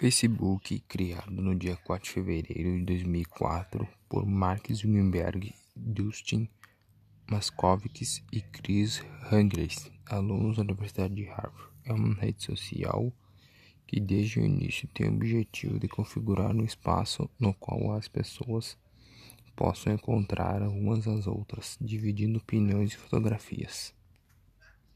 Facebook, criado no dia 4 de fevereiro de 2004 por Mark Zuckerberg, Dustin Moskovitz e Chris Hughes, alunos da Universidade de Harvard, é uma rede social que desde o início tem o objetivo de configurar um espaço no qual as pessoas possam encontrar umas às outras, dividindo opiniões e fotografias.